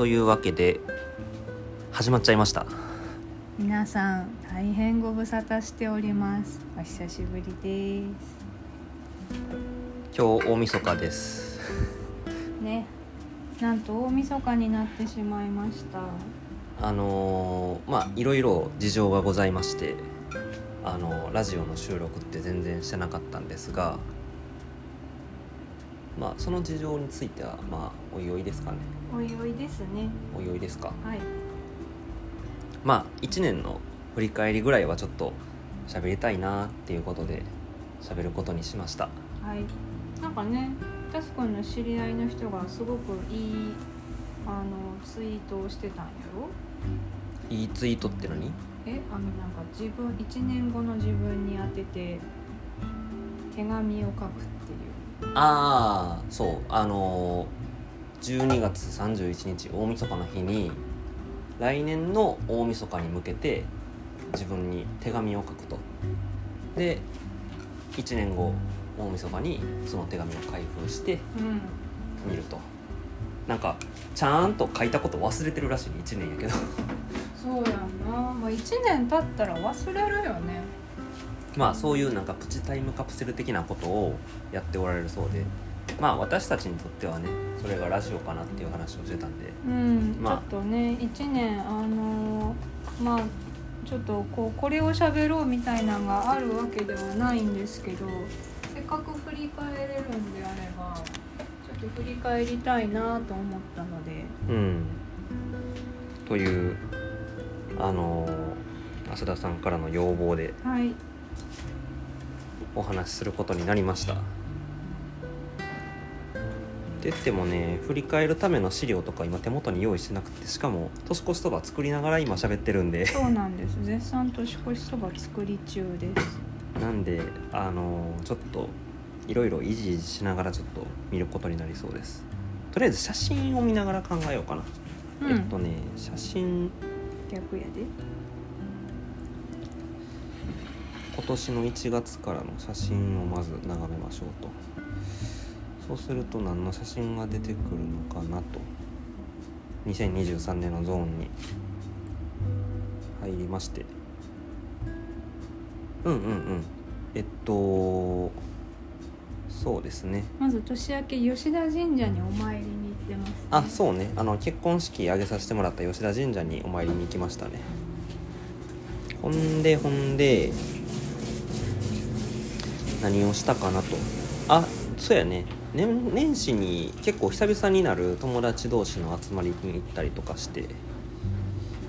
というわけで始まっちゃいました。皆さん大変ご無沙汰しております。お久しぶりです。今日大晦日です。ね。なんと大晦日になってしまいました。あのーまあいろいろ事情がございましてあのラジオの収録って全然してなかったんですがまあその事情についてはまあおいおいですかね。おいおいですね。おいおいですか。はい。まあ1年の振り返りぐらいはちょっと喋りたいなっていうことで喋ることにしました。はい。なんかねタスくんの知り合いの人がすごくいいあのツイートをしてたんやろ？いいツイートって何？えあのなんか自分1年後の自分に当てて手紙を書くっああそう。あのー12月31日大晦日の日に来年の大晦日に向けて自分に手紙を書くと。で1年後大晦日にその手紙を開封して見ると。なんかちゃんと書いたこと忘れてるらしいね1年やけど。そうやんな、まあ、1年経ったら忘れるよね。まあそういうなんかプチタイムカプセル的なことをやっておられるそうでまあ私たちにとってはねそれがラジオかなっていう話をしてたんでうん、まあちょっとね1年あのーまあちょっとこうこれを喋ろうみたいなのがあるわけではないんですけどせっかく振り返れるんであればちょっと振り返りたいなと思ったので。うん。というあのー浅田さんからの要望ではいお話しすることになりました。って言ってもね振り返るための資料とか今手元に用意してなくてしかも年越しそば作りながら今喋ってるんで。そうなんです。絶賛年越しそば作り中です。なんであのーちょっといろいろ維持しながらちょっと見ることになりそうです。とりあえず写真を見ながら考えようかな、うん。えっとね写真。逆やで年の1月からの写真をまず眺めましょうと。そうすると何の写真が出てくるのかなと。2023年のゾーンに入りまして。うんうんうん。えっとそうですね。まず年明け吉田神社にお参りに行ってます、ね、あそうね。あの結婚式挙げさせてもらった吉田神社にお参りに行きましたね。ほんでほんで何をしたかなと。あそうやね。年年始に結構久々になる友達同士の集まりに行ったりとかして。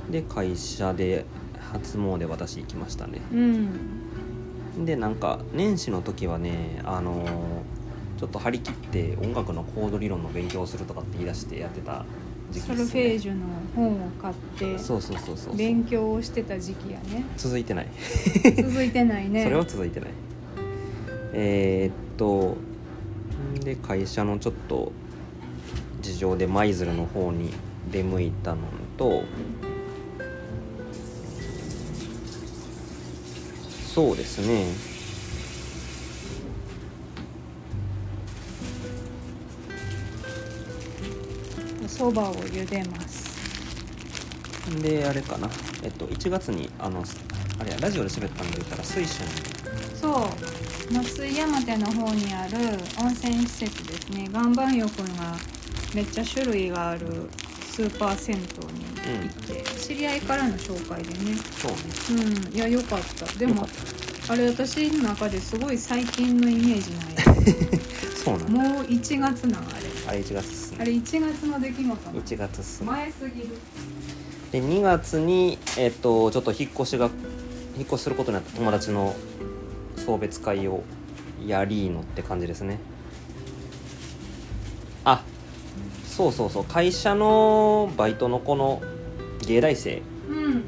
で会社で初詣私行きましたね。うん。でなんか年始の時はねあのーちょっと張り切って音楽のコード理論の勉強をするとかって言い出してやってた時期ソルですねフェージュの本を買ってそうそうそうそう。勉強をしてた時期やね。続いてない、続いてないね。それは続いてないえーっとんで会社のちょっと事情で舞鶴の方に出向いたのとそうですね。そばを茹でます。であれかな。えっと1月にあのあれやラジオで喋ったんで言ったら水春そう。松井山手の方にある温泉施設ですね。岩盤浴がめっちゃ種類があるスーパー銭湯に行って、知り合いからの紹介でね。そうね。うん。いやよかった。でもよかっあれ私の中ですごい最近のイメージなんや。そうなんだ。もう1月なんあれ。あれ1月っすね。あれ1月の出来事な1月っすね。前すぎる。で2月にえっとちょっと引っ越しが引っ越しすることになった友達の送別会をやりーのって感じですね。あそうそうそう。会社のバイトの子の芸大生うん。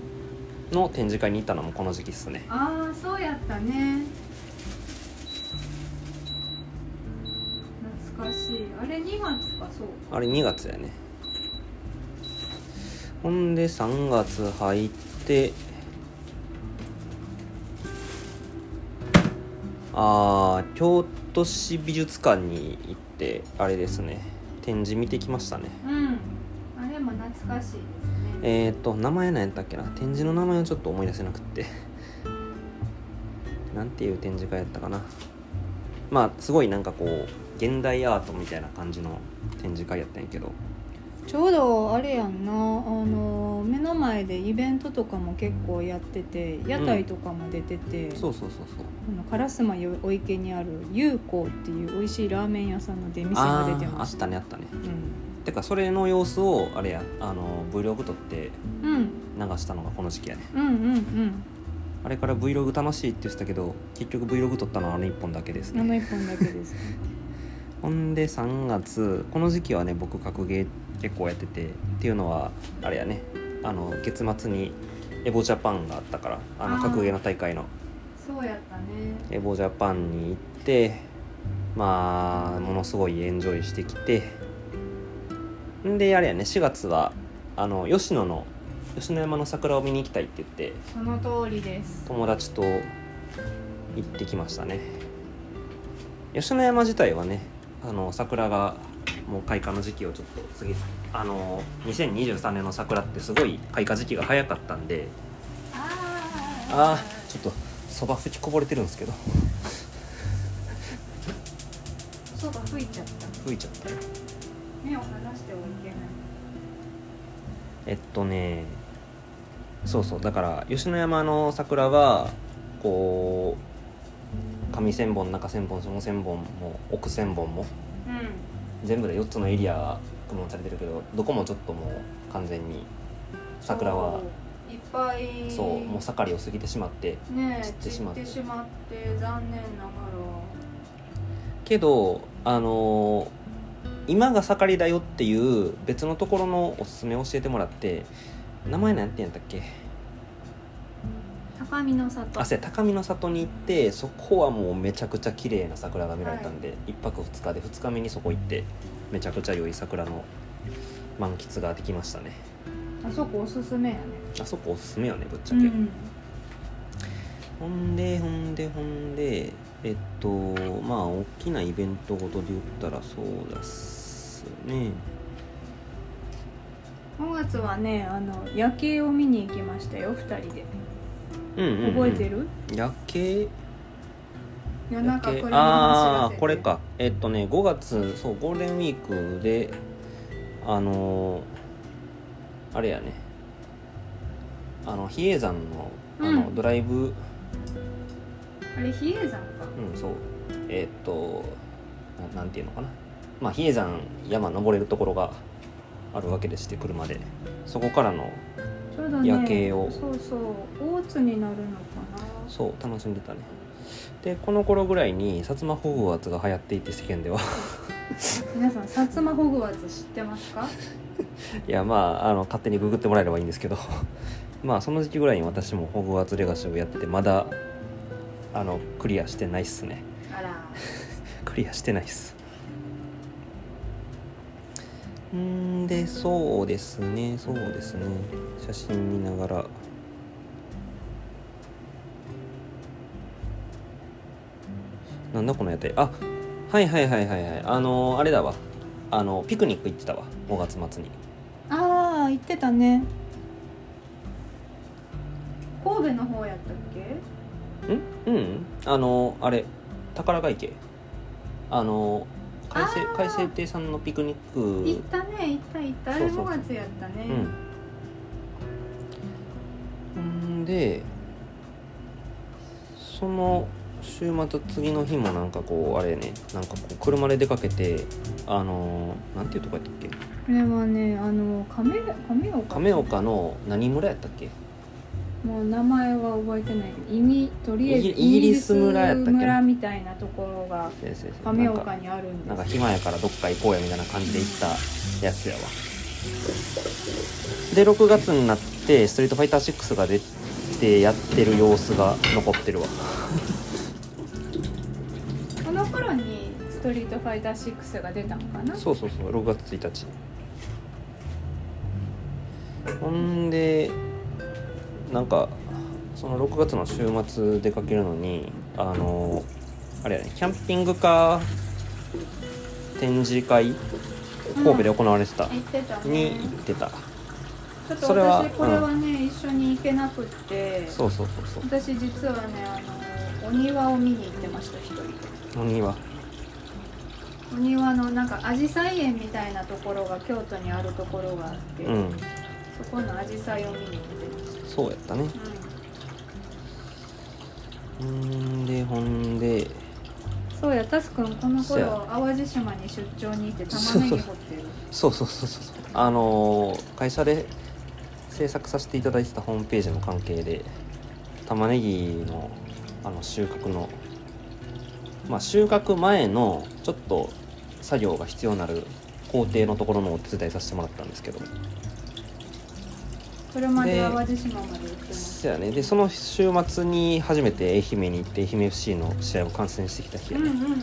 の展示会に行ったのもこの時期っすね。ああそうやったね。懐かしい。あれ2月かそう。あれ2月やね。ほんで3月入ってあー京都市美術館に行ってあれですね。展示見てきましたね。うん。あれま懐かしいですね。えー、っと名前何やったっけな。展示の名前をちょっと思い出せなくって。なんていう展示会やったかな。まあすごいなんかこう現代アートみたいな感じの展示会やったんやけどちょうどあれやんなあの目の前でイベントとかも結構やってて屋台とかも出てて、そうそうそうそう。あの烏丸お池にある優子っていう美味しいラーメン屋さんの出店が出てあーあっましたたねあったね。うん。てかそれの様子をあれやあの Vlog 撮ってうん。流したのがこの時期やね。うんうんうん。あれから Vlog 楽しいって言ってたけど結局 Vlog 撮ったのはあの1本だけですね。あの一本だけです ほんで3月この時期はね僕格ゲー結構やっててっていうのはあれやね。あの月末にエボジャパンがあったからあの格ゲーの大会の。そうやったね。エボジャパンに行ってまあものすごいエンジョイしてきてんであれやね4月はあの吉野の吉野山の桜を見に行きたいって言ってその通りです。友達と行ってきましたね。吉野山自体はねあの桜がもう開花の時期をちょっと過ぎあの2023年の桜ってすごい開花時期が早かったんで。ああーちょっとそば吹きこぼれてるんですけど。そば吹いちゃった。吹いちゃった。目を離してはいけない。えっとねそうそう。だから吉野山の桜はこう上千本中千本下千本も奥千本もう全部で4つのエリアが区分されてるけどどこもちょっともう完全にん桜はいっぱいそうもう盛りを過ぎてしまってねえ散ってしまって。しまって残念ながけどあのー今が盛りだよっていう別のところのおすすめを教えてもらって名前なんて言うんだっけ？ら高見の里。あ高見の里に行ってそこはもうめちゃくちゃ綺麗な桜が見られたんで、一泊二日で2日目にそこ行ってめちゃくちゃ良い桜の満喫ができましたね。あそこおすすめやね。あそこおすすめよねぶっちゃけ、うんほんでほんでほんでえっとまあ大きなイベントごとで言ったらそうですね。5月はねあの夜景を見に行きましたよ2人でうんうん、うん、覚えてる、夜景？夜中ああこれか。えっとね5月そうゴールデンウィークであのーあれやね。あの比叡山のあの、うん。ドライブ。あれ比叡山か。うんそう。えっとななんていうのかな。まあ比叡山山登れるところがあるわけでして車で。そこからのちょう夜景を。そうそう大津になるのかな。そう楽しんでたね。でこの頃ぐらいに薩摩ホグワーツが流行っていて世間では。皆さん薩摩ホグワーツ知ってますか？いやまああの勝手にググってもらえればいいんですけど。まあその時期ぐらいに私もホグワーツレガシーをやっててまだあのクリアしてないっすね。あら。クリアしてないっす。んでそうですねそうですね。写真見ながら。なんだこの屋台。あはいはいはいはいはい。あのあれだわ。あのピクニック行ってたわ。5月末に。ああ言ってたね。神戸の方やったっけ？ん？うん。あのあれ宝ヶ池。あの海星海星亭さんのピクニック。行ったね行った行った。あれそうそう。5月やったね。うん。んでその週末次の日もなんかこうあれねなんかこう車で出かけてあのなんていうとこやったっけ？これはねあの亀亀岡。亀岡の何村やったっけ？もう名前は覚えてないけど意味とりあえずイギリス村やったっけな？村みたいなところが亀岡にあるんなんかです暇やからどっか行こうやみたいな感じで行ったやつやわ。で6月になって「ストリートファイター6」が出てやってる様子が残ってるわ。この頃に「ストリートファイター6」が出たのかな？そうそうそう6月1日。ほんでなんかその6月の週末出かけるのにあのあれやねキャンピングカー展示会神戸で行われてた、行ってたね。に行ってた。ちょっとそれは私これはね、一緒に行けなくって。そうそうそうそう。私実はねあのお庭を見に行ってました一人で。お庭。お庭のなんか紫陽花園みたいなところが京都にあるところがあって、うん。そこの紫陽花を見に行ってそうやったね。た、うん。でほんで。そうやタスくんこの頃淡路島に出張に行って玉ねぎ掘ってる。そうそうそうそうそう。あのー会社で制作させていただいてたホームページの関係で玉ねぎのあの収穫のまあ収穫前のちょっと作業が必要になる工程のところのお手伝いさせてもらったんですけどそれまでで淡路島まで行ってます。そやね。でその週末に初めて愛媛に行って愛媛 FC の試合を観戦してきた日やね、うんうんうんうん。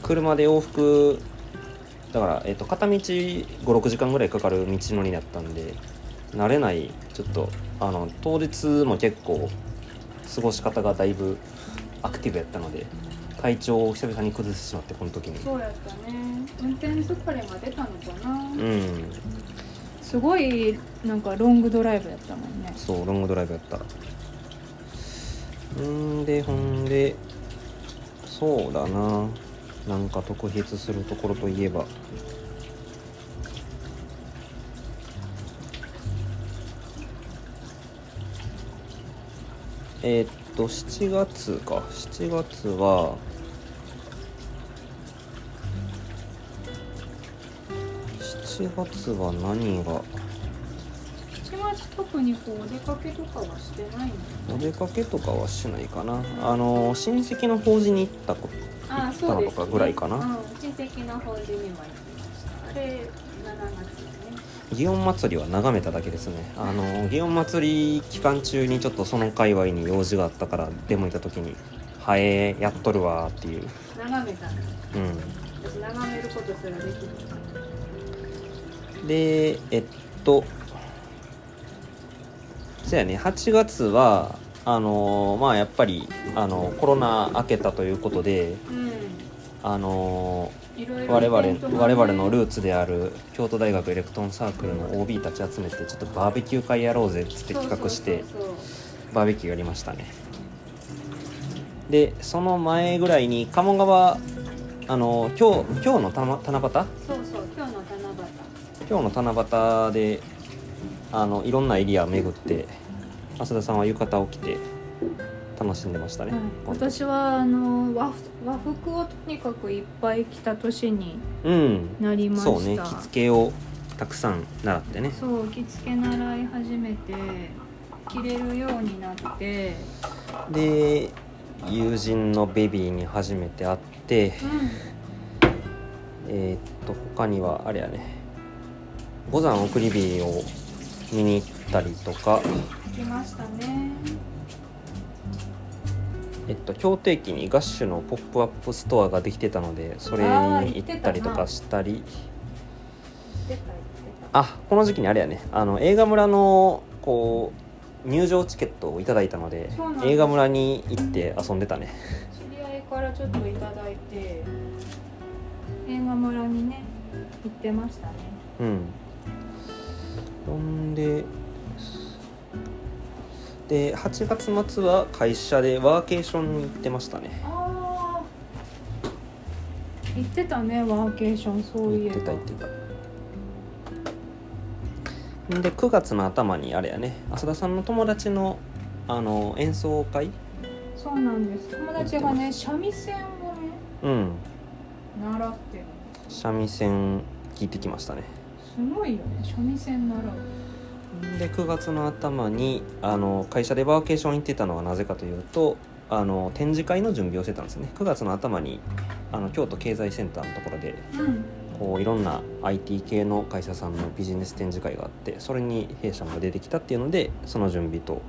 車で往復だから、えっと片道56時間ぐらいかかる道のりだったんで慣れないちょっとあの当日も結構過ごし方がだいぶアクティブやったので体調を久々に崩してしまってこの時に。そうやったね。運転疲れが出たのかな、うんすごいなんかロングドライブやったもんね。そうロングドライブやった。んでほんでそうだな。なんか特筆するところといえば。えーっと7月か。7月は7月は何が？7月特にこうお出かけとかはしてないの？お出かけとかはしないかな。あの親戚の法事に行ったことあ行ったのとかぐらいかな。うん、親戚の法事にも行きました。あれ7月ね。祇園祭りは眺めただけですね。あの祇園祭り期間中にちょっとその界隈に用事があったから出向いた時に「はえやっとるわ」っていう。眺めたの。う私眺めることすらできるんでえっとそうやね8月はあのまあやっぱりあのコロナ明けたということでうん。あのいろいろ我々我々のルーツである京都大学エレクトーンサークルの OB たち集めてちょっとバーベキュー会やろうぜっつって企画してバーベキューやりましたね。でその前ぐらいに鴨川あの今日今日のたま七夕今日の七夕であのいろんなエリア巡って浅田さんは浴衣を着て楽しんでましたね、夕、はい、今年はあの和和服をとにかくいっぱい着た年にうんなりました。そうね。着付けをたくさん習ってね。そう着付け習い始めて着れるようになって。で友人のベビーに初めて会ってうえーっと他にはあれやね五山送り火を見に行ったりとか。ん着ましたね。えっと京都駅にガッシュのポップアップストアができてたのでそれに行ったりとかしたり。あこの時期にあれやね。あの映画村のこう入場チケットをいただいたので映画村に行って遊んでたね。知り合いからちょっといただいて映画村にね行ってましたね。うんほんでで8月末は会社でワーケーションに行ってましたね。行ってたねワーケーションそういえ行ってたば行ってた。で9月の頭にあれやね浅田さんの友達のあの演奏会？そうなんです。友達がね三味線をねうん。習ってる三味線聞いてきましたねすごいよね三味線習う。で9月の頭にあの会社でワーケーション行ってたのはなぜかというとあの展示会の準備をしてたんですね。9月の頭にあの京都経済センターのところでうん。こういろんな IT 系の会社さんのビジネス展示会があってそれに弊社も出てきたっていうのでその準備と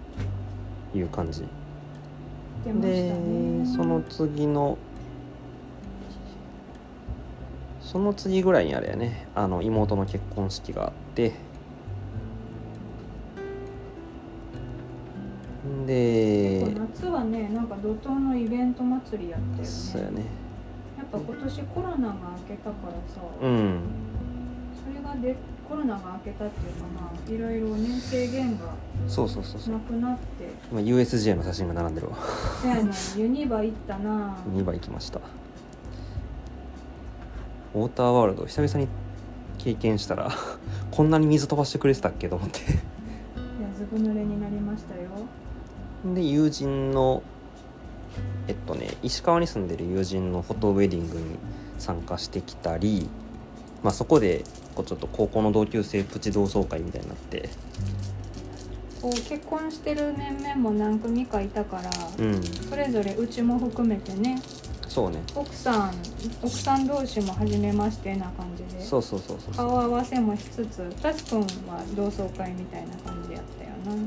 いう感じ。出ましたでねその次のその次ぐらいにあれやね。あの妹の結婚式があって。で夏はねなんか怒涛のイベント祭りやったよね。そうやね。やっぱ今年コロナが明けたからさ、うん。それがでコロナが明けたっていうかまあいろいろね制限がそうそうそうそう。なくなって。今 USJ の写真が並んでるわ。せやな。ユニバ行ったな。2倍行きましたウォーターワールド久々に経験したら こんなに水飛ばしてくれてたっけと思って。いやずぶ濡れになりましたよ。で友人のえっとね石川に住んでる友人のフォトウェディングに参加してきたり、まあ、そこでこうちょっと高校の同級生プチ同窓会みたいになって。こう結婚してる面々も何組かいたから、うん。それぞれうちも含めてねそうね。奥さん奥さん同士も初めましてな感じで。そうそうそうそう顔合わせもしつつタスくんは同窓会みたいな感じやったよな。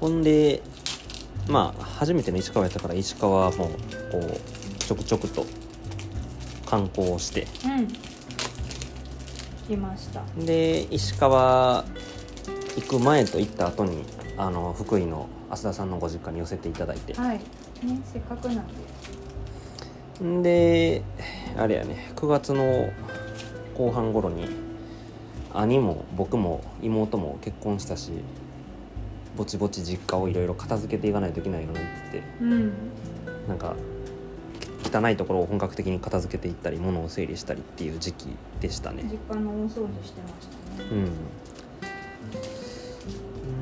ほんでまあ初めての石川やったから石川もこうちょくちょくと観光をして。うん。来ました。で石川行く前と行った後にあの福井の浅田さんのご実家に寄せていただいて。はい。ねせっかくなんでんであれやね9月の後半頃に兄も僕も妹も結婚したしぼちぼち実家をいろいろ片付けていかないといけないよなってうん。なんか汚いところを本格的に片付けていったり物を整理したりっていう時期でしたね。実家の大掃除してましたね。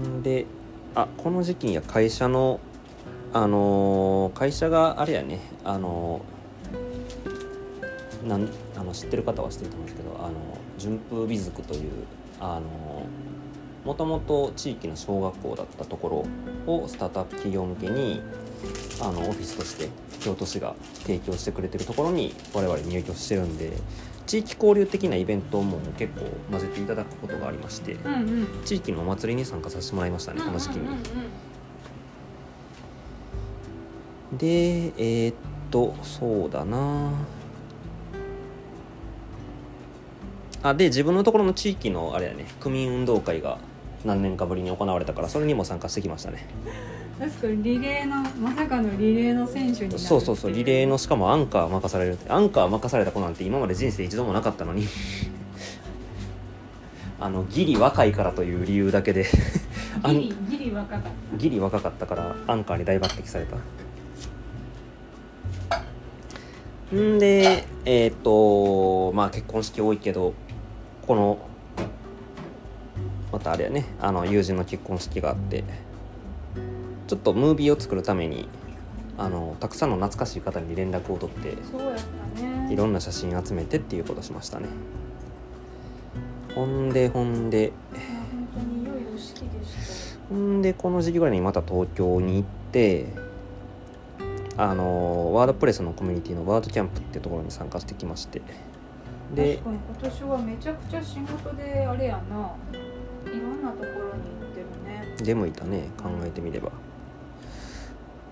うんん。であこの時期には会社のあのー会社があれやねあのーなんあの知ってる方は知ってると思うんですけどあの順風美塾というあのもともと地域の小学校だったところをスタートアップ企業向けにあのオフィスとして京都市が提供してくれてるところに我々入居してるんで地域交流的なイベントも結構混ぜていただくことがありましてうんうん。地域のお祭りに参加させてもらいましたねこの時期に。でえーっとそうだなあで自分のところの地域のあれやね。区民運動会が何年かぶりに行われたからそれにも参加してきましたね。確かにリレーのまさかのリレーの選手になるそうそうそうリレーののしかもアンカー任されるアンカー任された子なんて今まで人生一度もなかったのに。あのギリ若いからという理由だけで。ギリギリ若かった。ギリ若かったからアンカーに大抜擢された。んでえっ、とまあ結婚式多いけどこのまたあれやねあの友人の結婚式があってちょっとムービーを作るためにあのたくさんの懐かしい方に連絡を取っていろんな写真集めてっていうことしましたね。ほんでほんでほんでこの時期ぐらいにまた東京に行ってあのワードプレスのコミュニティのワードキャンプっていうところに参加してきましてで確かに今年はめちゃくちゃ仕事であれやな。いろんなところに行ってるね。でもいたね考えてみれば。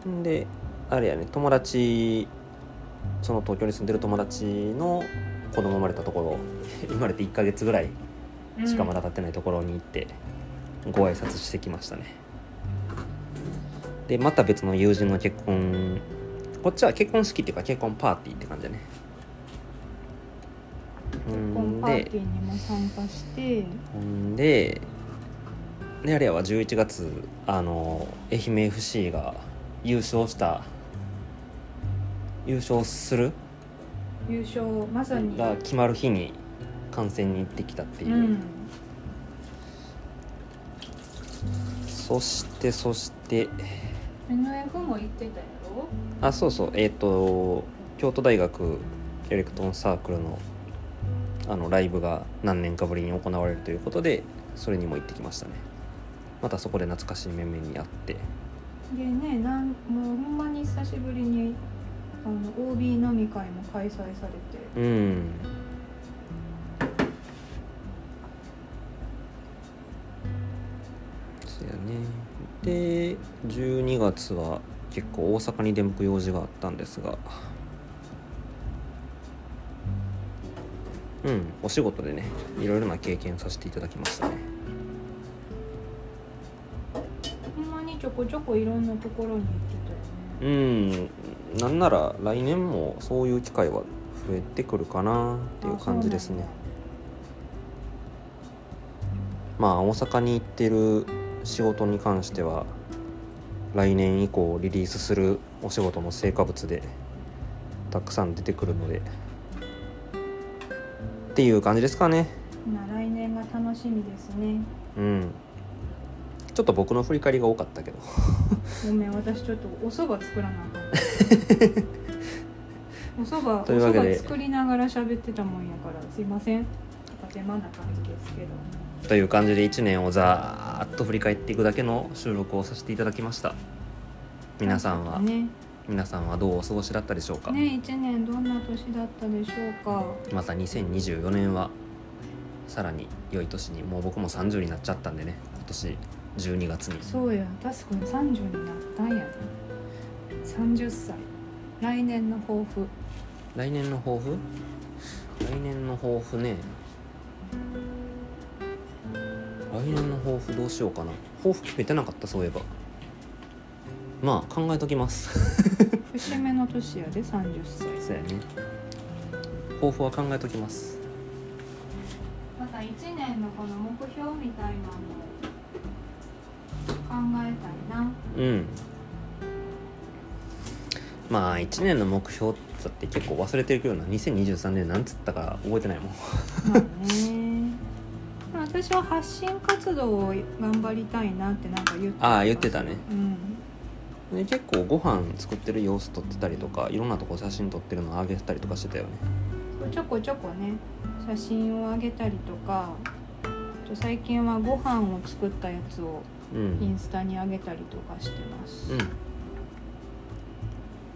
んであれやね友達その東京に住んでる友達の子供生まれたところ 生まれて1ヶ月ぐらいしかまだ経ってないところに行ってご挨拶してきましたね。でまた別の友人の結婚こっちは結婚式っていうか結婚パーティーって感じだね。ほ結婚パーティーにも参加して。ほん。でであれやわ11月あの愛媛 FC が優勝した優勝する？優勝まさに。が決まる日に観戦に行ってきたっていう、うん。そしてそして。NF も行ってたやろ？あそうそう。えっ、と京都大学エレクトーンサークルのあのライブが何年かぶりに行われるということでそれにも行ってきましたね。またそこで懐かしい面々に会って。でねなんもうほんまに久しぶりにあの OB 飲み会も開催されて。うん。そうやね。で12月は結構大阪に出向く用事があったんですがうん。お仕事でねいろいろな経験させていただきましたね。ほんまにちょこちょこいろんなところに行ってたよね。うん。なんなら来年もそういう機会は増えてくるかなっていう感じですね。まあ大阪に行ってる仕事に関しては来年以降リリースするお仕事の成果物でたくさん出てくるのでっていう感じですかね。まあ来年が楽しみですね。うん。ちょっと僕の振り返りが多かったけど。ごめん私ちょっとお蕎麦作らなあかん。お蕎麦お蕎麦作りながら喋ってたもんやからすいません。片手間な感じですけど。という感じで1年をざーっと振り返っていくだけの収録をさせていただきました。皆さんは、ね皆さんはどうお過ごしだったでしょうか、ね一年どんな年だったでしょうか？また2024年はさらに良い年にもう僕も30になっちゃったんでね今年12月に。そうや確かに30になったんやね。30歳。来年の抱負。来年の抱負？来年の抱負ね。来年の抱負どうしようかな。抱負決めてなかったそういえばまあ考えときます。節目の年やで30歳。そうやね。抱負は考えときます。また1年のこの目標みたいなのを考えたいな。うん。まあ1年の目標だって結構忘れてるけどな。2023年なんつったか覚えてないもん。まあね。まあ私は発信活動を頑張りたいなってなんか言ってああ言ってたね。うんで結構ご飯作ってる様子撮ってたりとかいろんなとこ写真撮ってるのあげてたりとかしてたよね。ちょこちょこね写真をあげたりとかあと最近はご飯を作ったやつをうん。インスタにあげたりとかしてます、う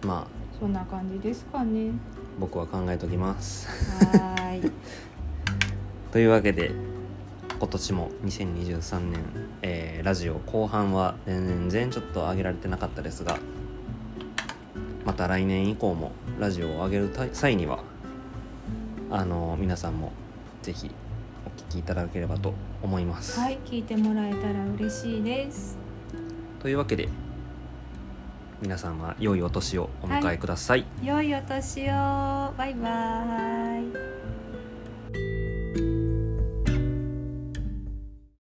ん。まあ。そんな感じですかね。僕は考えときます。はーい。というわけで今年も2023年、えーラジオ後半は全然ちょっと上げられてなかったですがまた来年以降もラジオを上げるた際にはあの皆さんもぜひお聞きいただければと思います、はい聞いてもらえたら嬉しいです。というわけで皆さんは良いお年をお迎えください、良いお年を。バイバーイ